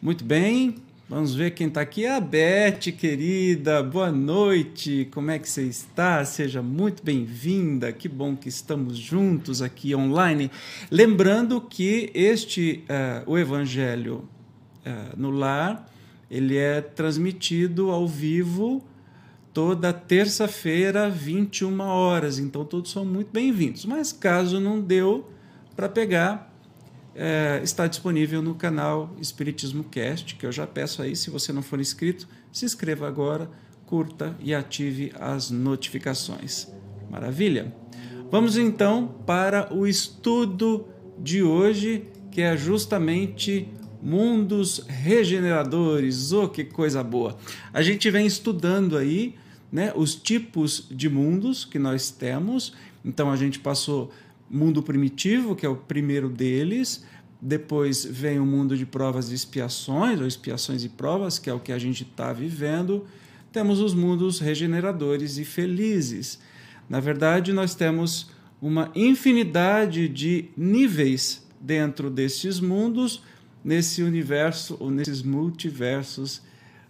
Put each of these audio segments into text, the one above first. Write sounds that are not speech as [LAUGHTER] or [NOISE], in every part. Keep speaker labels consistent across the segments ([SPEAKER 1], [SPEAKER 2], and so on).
[SPEAKER 1] Muito bem, vamos ver quem está aqui. A Beth, querida, boa noite. Como é que você está? Seja muito bem-vinda. Que bom que estamos juntos aqui online. Lembrando que este, uh, o Evangelho uh, no Lar, ele é transmitido ao vivo toda terça-feira, 21 horas. Então todos são muito bem-vindos. Mas caso não deu para pegar, é, está disponível no canal Espiritismo Cast, que eu já peço aí, se você não for inscrito, se inscreva agora, curta e ative as notificações. Maravilha? Vamos então para o estudo de hoje, que é justamente mundos regeneradores. Oh, que coisa boa! A gente vem estudando aí né, os tipos de mundos que nós temos. Então a gente passou mundo primitivo, que é o primeiro deles. Depois vem o mundo de provas e expiações, ou expiações e provas, que é o que a gente está vivendo. Temos os mundos regeneradores e felizes. Na verdade, nós temos uma infinidade de níveis dentro destes mundos, nesse universo ou nesses multiversos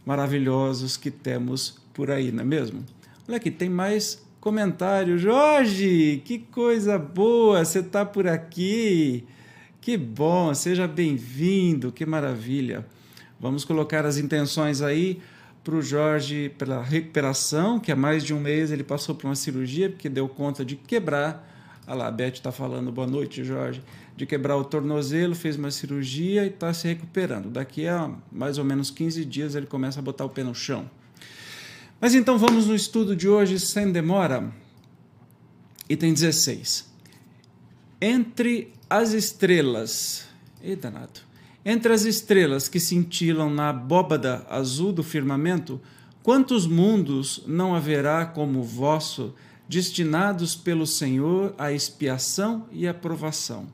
[SPEAKER 1] maravilhosos que temos por aí, não é mesmo? Olha aqui, tem mais comentário. Jorge, que coisa boa, você está por aqui. Que bom, seja bem-vindo, que maravilha. Vamos colocar as intenções aí para o Jorge pela recuperação, que há mais de um mês ele passou por uma cirurgia, porque deu conta de quebrar. Olha lá, a Beth está falando, boa noite, Jorge. De quebrar o tornozelo, fez uma cirurgia e está se recuperando. Daqui a mais ou menos 15 dias ele começa a botar o pé no chão. Mas então vamos no estudo de hoje sem demora. Item 16. Entre as estrelas. E danado. Entre as estrelas que cintilam na abóbada azul do firmamento, quantos mundos não haverá como vosso, destinados pelo Senhor à expiação e aprovação?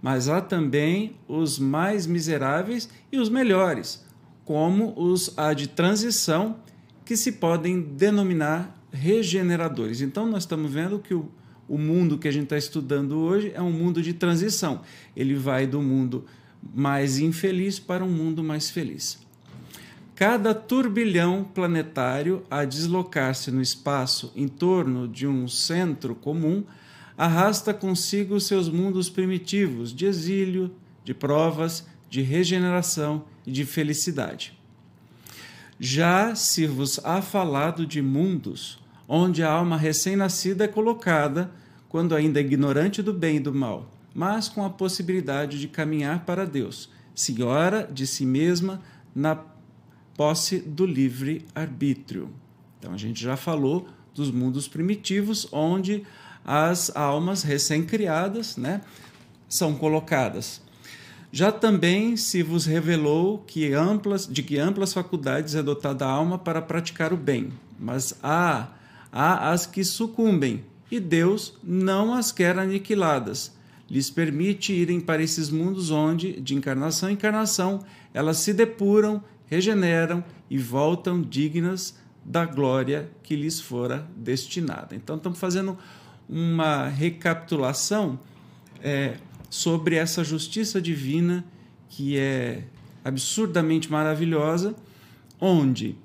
[SPEAKER 1] Mas há também os mais miseráveis e os melhores, como os há de transição que se podem denominar regeneradores. Então, nós estamos vendo que o, o mundo que a gente está estudando hoje é um mundo de transição. Ele vai do mundo mais infeliz para um mundo mais feliz. Cada turbilhão planetário a deslocar-se no espaço em torno de um centro comum arrasta consigo seus mundos primitivos de exílio, de provas, de regeneração e de felicidade. Já se vos há falado de mundos, onde a alma recém-nascida é colocada, quando ainda ignorante do bem e do mal, mas com a possibilidade de caminhar para Deus, senhora de si mesma na posse do livre arbítrio. Então a gente já falou dos mundos primitivos, onde as almas recém-criadas né, são colocadas já também se vos revelou que amplas, de que amplas faculdades é dotada a alma para praticar o bem, mas há, há as que sucumbem, e Deus não as quer aniquiladas. Lhes permite irem para esses mundos onde, de encarnação em encarnação, elas se depuram, regeneram e voltam dignas da glória que lhes fora destinada. Então, estamos fazendo uma recapitulação é, sobre essa justiça divina que é absurdamente maravilhosa, onde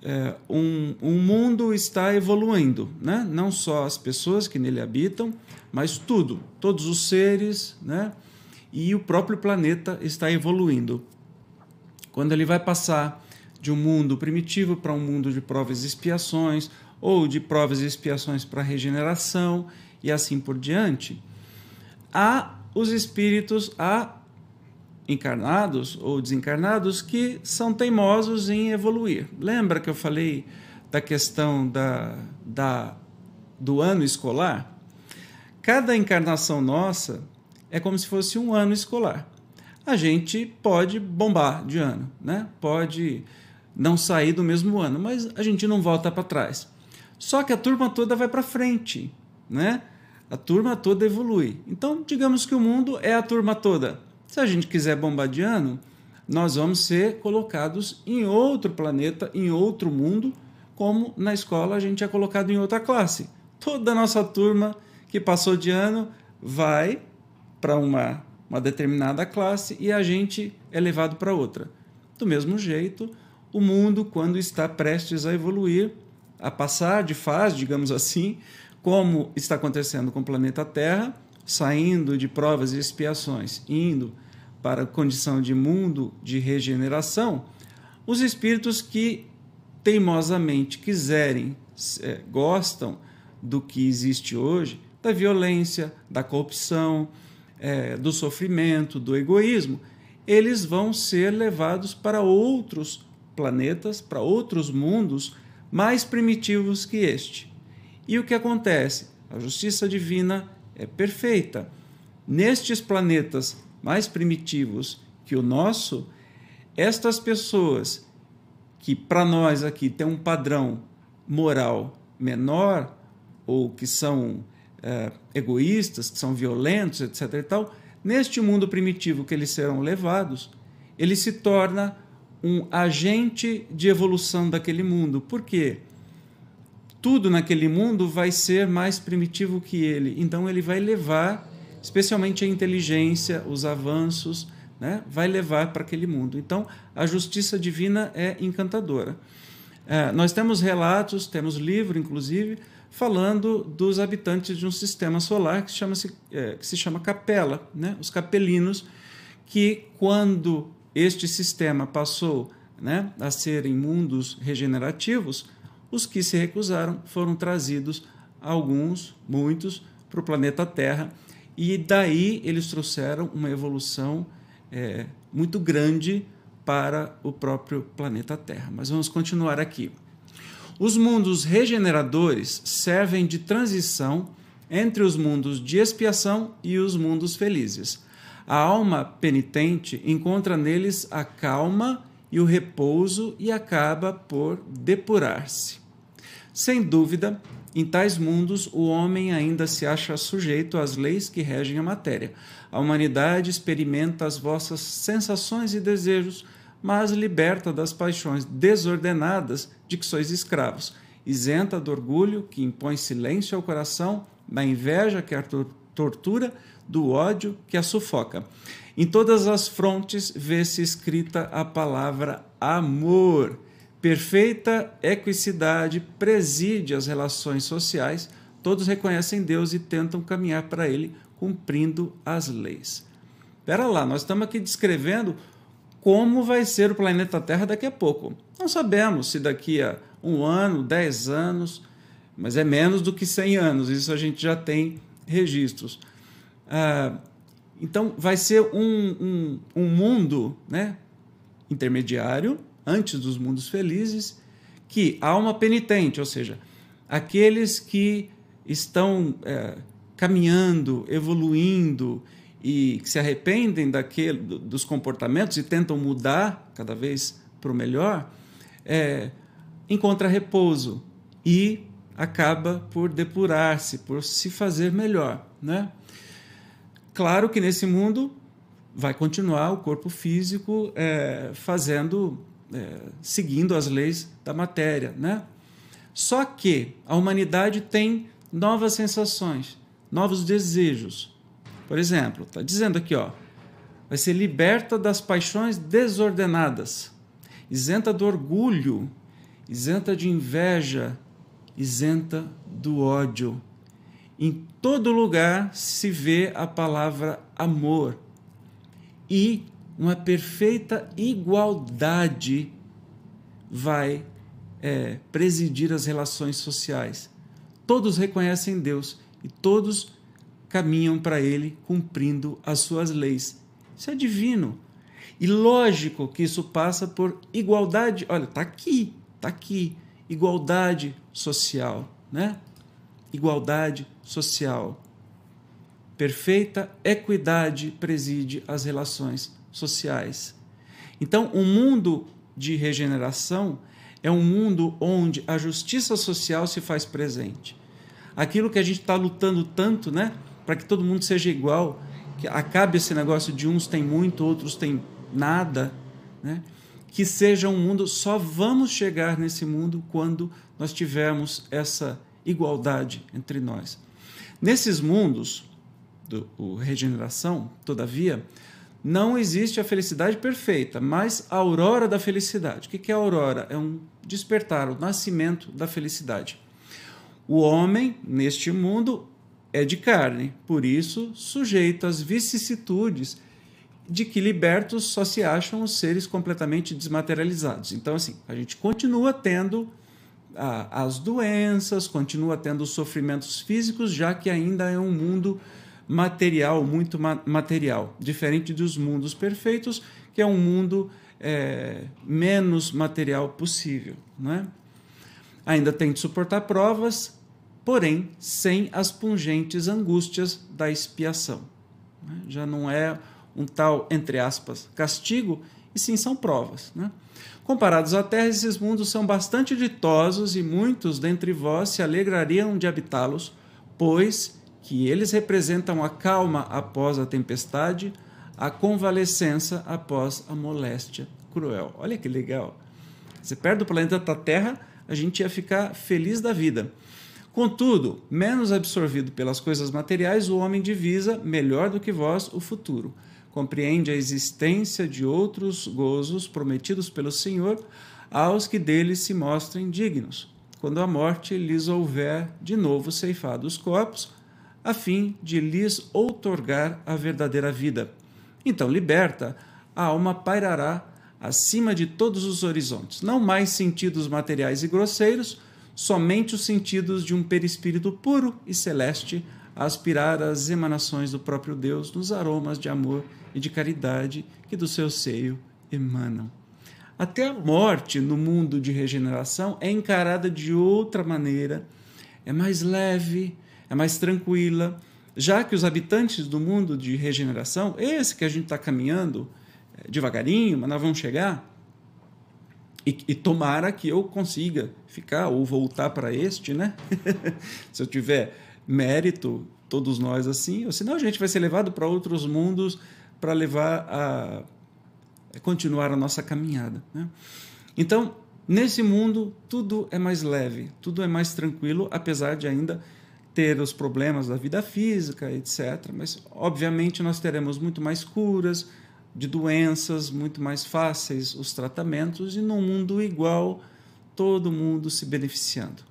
[SPEAKER 1] é, um, um mundo está evoluindo, né? não só as pessoas que nele habitam, mas tudo, todos os seres, né? e o próprio planeta está evoluindo. Quando ele vai passar de um mundo primitivo para um mundo de provas e expiações, ou de provas e expiações para regeneração, e assim por diante, há os espíritos há encarnados ou desencarnados que são teimosos em evoluir. Lembra que eu falei da questão da, da, do ano escolar? Cada encarnação nossa é como se fosse um ano escolar. A gente pode bombar de ano, né? pode não sair do mesmo ano, mas a gente não volta para trás. Só que a turma toda vai para frente, né? A turma toda evolui. Então, digamos que o mundo é a turma toda. Se a gente quiser bombadiano, nós vamos ser colocados em outro planeta, em outro mundo, como na escola a gente é colocado em outra classe. Toda a nossa turma que passou de ano vai para uma uma determinada classe e a gente é levado para outra. Do mesmo jeito, o mundo, quando está prestes a evoluir, a passar de fase, digamos assim, como está acontecendo com o planeta Terra, saindo de provas e expiações, indo para a condição de mundo de regeneração, os espíritos que teimosamente quiserem, é, gostam do que existe hoje, da violência, da corrupção, é, do sofrimento, do egoísmo, eles vão ser levados para outros planetas, para outros mundos mais primitivos que este. E o que acontece? A justiça divina é perfeita. Nestes planetas mais primitivos que o nosso, estas pessoas que para nós aqui tem um padrão moral menor ou que são é, egoístas, que são violentos, etc. E tal, neste mundo primitivo que eles serão levados, ele se torna um agente de evolução daquele mundo. Por quê? Tudo naquele mundo vai ser mais primitivo que ele. Então ele vai levar, especialmente a inteligência, os avanços, né? vai levar para aquele mundo. Então a justiça divina é encantadora. É, nós temos relatos, temos livro, inclusive, falando dos habitantes de um sistema solar que, chama -se, é, que se chama Capela, né? os capelinos, que quando este sistema passou né, a ser em mundos regenerativos, os que se recusaram foram trazidos, alguns, muitos, para o planeta Terra, e daí eles trouxeram uma evolução é, muito grande para o próprio planeta Terra. Mas vamos continuar aqui. Os mundos regeneradores servem de transição entre os mundos de expiação e os mundos felizes. A alma penitente encontra neles a calma e o repouso e acaba por depurar-se. Sem dúvida, em tais mundos o homem ainda se acha sujeito às leis que regem a matéria. A humanidade experimenta as vossas sensações e desejos, mas liberta das paixões desordenadas de que sois escravos, isenta do orgulho que impõe silêncio ao coração, da inveja que a tortura, do ódio que a sufoca. Em todas as frontes vê-se escrita a palavra amor. Perfeita equicidade preside as relações sociais, todos reconhecem Deus e tentam caminhar para Ele cumprindo as leis. Espera lá, nós estamos aqui descrevendo como vai ser o planeta Terra daqui a pouco. Não sabemos se daqui a um ano, dez anos, mas é menos do que cem anos, isso a gente já tem registros. Ah, então, vai ser um, um, um mundo né, intermediário, antes dos mundos felizes, que alma penitente, ou seja, aqueles que estão é, caminhando, evoluindo e que se arrependem daquele, dos comportamentos e tentam mudar cada vez para o melhor, é, encontra repouso e acaba por depurar-se, por se fazer melhor. Né? Claro que nesse mundo vai continuar o corpo físico é, fazendo, é, seguindo as leis da matéria, né? Só que a humanidade tem novas sensações, novos desejos. Por exemplo, está dizendo aqui, ó, vai ser liberta das paixões desordenadas, isenta do orgulho, isenta de inveja, isenta do ódio. Em todo lugar se vê a palavra amor e uma perfeita igualdade vai é, presidir as relações sociais. Todos reconhecem Deus e todos caminham para Ele cumprindo as suas leis. Isso é divino. E lógico que isso passa por igualdade. Olha, está aqui, está aqui. Igualdade social, né? igualdade social. Perfeita equidade preside as relações sociais. Então, o um mundo de regeneração é um mundo onde a justiça social se faz presente. Aquilo que a gente está lutando tanto, né, para que todo mundo seja igual, que acabe esse negócio de uns têm muito, outros têm nada, né? Que seja um mundo, só vamos chegar nesse mundo quando nós tivermos essa igualdade entre nós. Nesses mundos do o regeneração, todavia, não existe a felicidade perfeita, mas a aurora da felicidade. O que é a aurora? É um despertar, o nascimento da felicidade. O homem, neste mundo, é de carne, por isso sujeito às vicissitudes de que libertos só se acham os seres completamente desmaterializados. Então, assim, a gente continua tendo as doenças, continua tendo os sofrimentos físicos, já que ainda é um mundo material, muito ma material, diferente dos mundos perfeitos, que é um mundo é, menos material possível. Né? Ainda tem de suportar provas, porém sem as pungentes angústias da expiação. Né? Já não é um tal, entre aspas, castigo, sim são provas. Né? Comparados à terra, esses mundos são bastante ditosos e muitos dentre vós se alegrariam de habitá-los, pois que eles representam a calma após a tempestade, a convalescença após a moléstia cruel. Olha que legal. Você perde o planeta Terra, a gente ia ficar feliz da vida. Contudo, menos absorvido pelas coisas materiais, o homem divisa, melhor do que vós, o futuro. Compreende a existência de outros gozos prometidos pelo Senhor aos que deles se mostrem dignos, quando a morte lhes houver de novo ceifado os corpos, a fim de lhes outorgar a verdadeira vida. Então, liberta, a alma pairará acima de todos os horizontes, não mais sentidos materiais e grosseiros, somente os sentidos de um perispírito puro e celeste a aspirar às emanações do próprio Deus nos aromas de amor e de caridade que do seu seio emanam. Até a morte no mundo de regeneração é encarada de outra maneira, é mais leve, é mais tranquila, já que os habitantes do mundo de regeneração, esse que a gente está caminhando é, devagarinho, mas nós vamos chegar, e, e, tomara que eu consiga ficar ou voltar para este, né? [LAUGHS] Se eu tiver mérito, todos nós assim, ou senão a gente vai ser levado para outros mundos para levar a, continuar a nossa caminhada. Né? Então, nesse mundo, tudo é mais leve, tudo é mais tranquilo, apesar de ainda ter os problemas da vida física, etc. Mas, obviamente, nós teremos muito mais curas, de doenças muito mais fáceis os tratamentos e num mundo igual, todo mundo se beneficiando.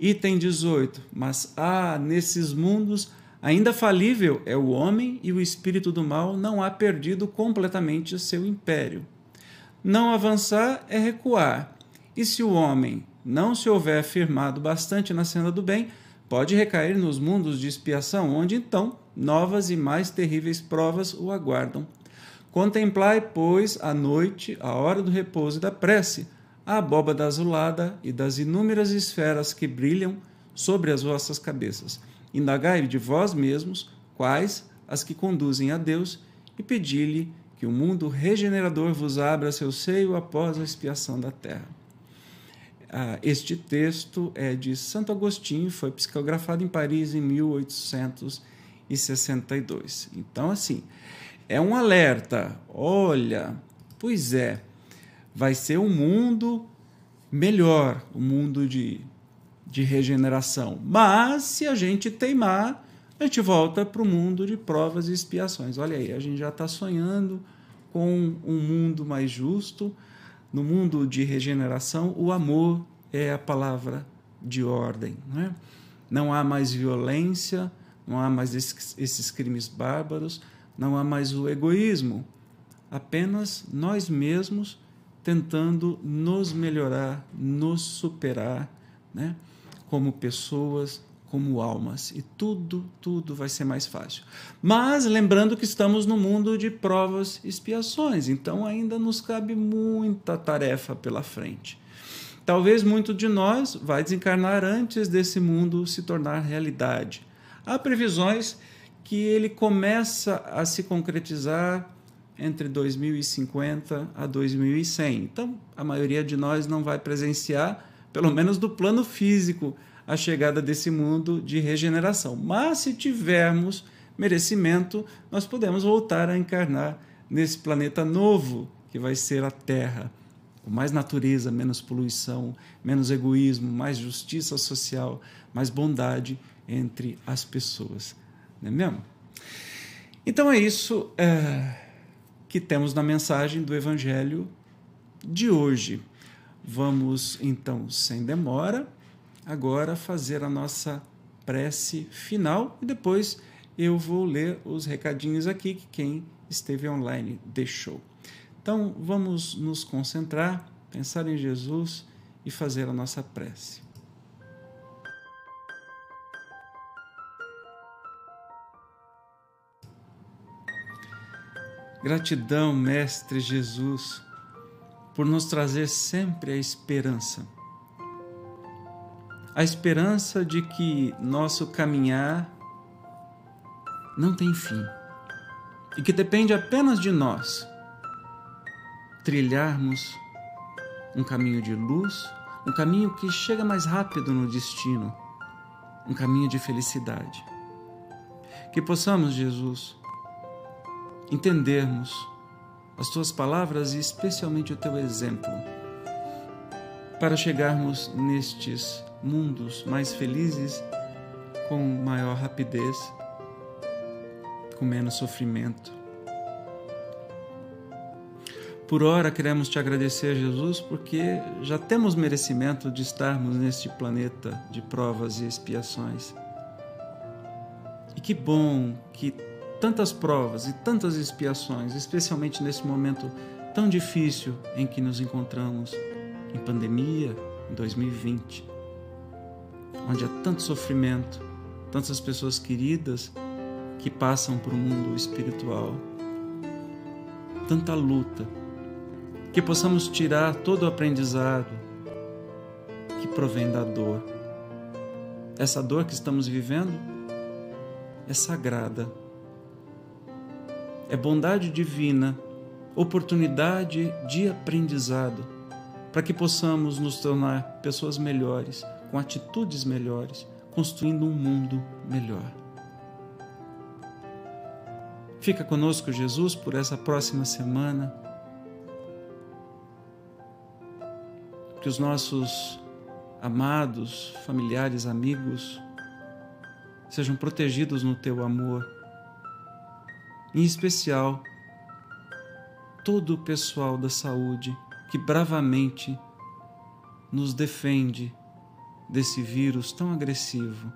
[SPEAKER 1] Item 18. Mas há nesses mundos ainda falível é o homem e o espírito do mal não há perdido completamente seu império. Não avançar é recuar. E se o homem não se houver firmado bastante na cena do bem, pode recair nos mundos de expiação, onde então novas e mais terríveis provas o aguardam Contemplai, pois, à noite, a hora do repouso e da prece, a abóbada azulada e das inúmeras esferas que brilham sobre as vossas cabeças. Indagai de vós mesmos quais as que conduzem a Deus e pedi-lhe que o mundo regenerador vos abra seu seio após a expiação da terra. Ah, este texto é de Santo Agostinho, foi psicografado em Paris em 1862. Então, assim, é um alerta. Olha, pois é, vai ser um mundo melhor, um mundo de, de regeneração. Mas se a gente teimar, a gente volta para o mundo de provas e expiações. Olha aí, a gente já está sonhando com um mundo mais justo. No mundo de regeneração, o amor é a palavra de ordem. Não, é? não há mais violência, não há mais esses crimes bárbaros, não há mais o egoísmo, apenas nós mesmos tentando nos melhorar, nos superar, né? Como pessoas, como almas. E tudo, tudo vai ser mais fácil. Mas lembrando que estamos no mundo de provas e expiações, então ainda nos cabe muita tarefa pela frente. Talvez muito de nós vai desencarnar antes desse mundo se tornar realidade. Há previsões que ele começa a se concretizar entre 2050 a 2100. Então, a maioria de nós não vai presenciar, pelo menos do plano físico, a chegada desse mundo de regeneração. Mas se tivermos merecimento, nós podemos voltar a encarnar nesse planeta novo que vai ser a Terra. Com mais natureza, menos poluição, menos egoísmo, mais justiça social, mais bondade entre as pessoas. Não é mesmo? Então é isso é, que temos na mensagem do Evangelho de hoje. Vamos então, sem demora, agora fazer a nossa prece final e depois eu vou ler os recadinhos aqui que quem esteve online deixou. Então vamos nos concentrar, pensar em Jesus e fazer a nossa prece. Gratidão, Mestre Jesus, por nos trazer sempre a esperança. A esperança de que nosso caminhar não tem fim e que depende apenas de nós trilharmos um caminho de luz, um caminho que chega mais rápido no destino, um caminho de felicidade. Que possamos, Jesus, entendermos as tuas palavras e especialmente o teu exemplo, para chegarmos nestes mundos mais felizes com maior rapidez, com menos sofrimento. Por ora queremos te agradecer, Jesus, porque já temos merecimento de estarmos neste planeta de provas e expiações. E que bom que tantas provas e tantas expiações, especialmente nesse momento tão difícil em que nos encontramos em pandemia, em 2020, onde há tanto sofrimento, tantas pessoas queridas que passam por um mundo espiritual, tanta luta, que possamos tirar todo o aprendizado que provém da dor. Essa dor que estamos vivendo é sagrada é bondade divina, oportunidade de aprendizado, para que possamos nos tornar pessoas melhores, com atitudes melhores, construindo um mundo melhor. Fica conosco, Jesus, por essa próxima semana. Que os nossos amados, familiares, amigos sejam protegidos no teu amor em especial todo o pessoal da saúde que bravamente nos defende desse vírus tão agressivo.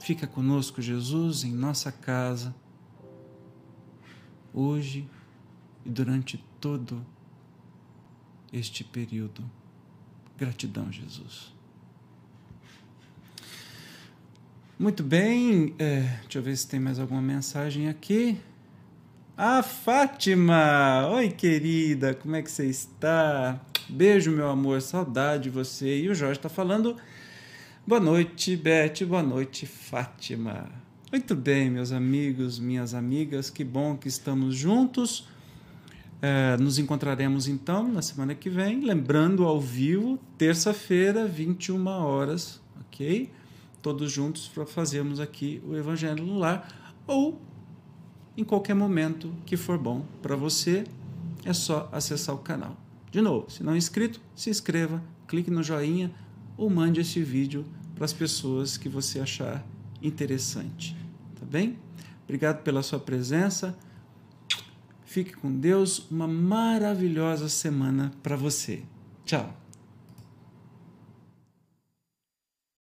[SPEAKER 1] Fica conosco, Jesus, em nossa casa, hoje e durante todo este período. Gratidão, Jesus. Muito bem, é, deixa eu ver se tem mais alguma mensagem aqui. A Fátima! Oi, querida, como é que você está? Beijo, meu amor, saudade de você. E o Jorge está falando. Boa noite, Beth, boa noite, Fátima. Muito bem, meus amigos, minhas amigas, que bom que estamos juntos. É, nos encontraremos então na semana que vem, lembrando ao vivo, terça-feira, 21 horas, ok? Todos juntos para fazermos aqui o Evangelho no Lar ou em qualquer momento que for bom para você, é só acessar o canal. De novo, se não é inscrito, se inscreva, clique no joinha ou mande esse vídeo para as pessoas que você achar interessante. Tá bem? Obrigado pela sua presença. Fique com Deus. Uma maravilhosa semana para você. Tchau.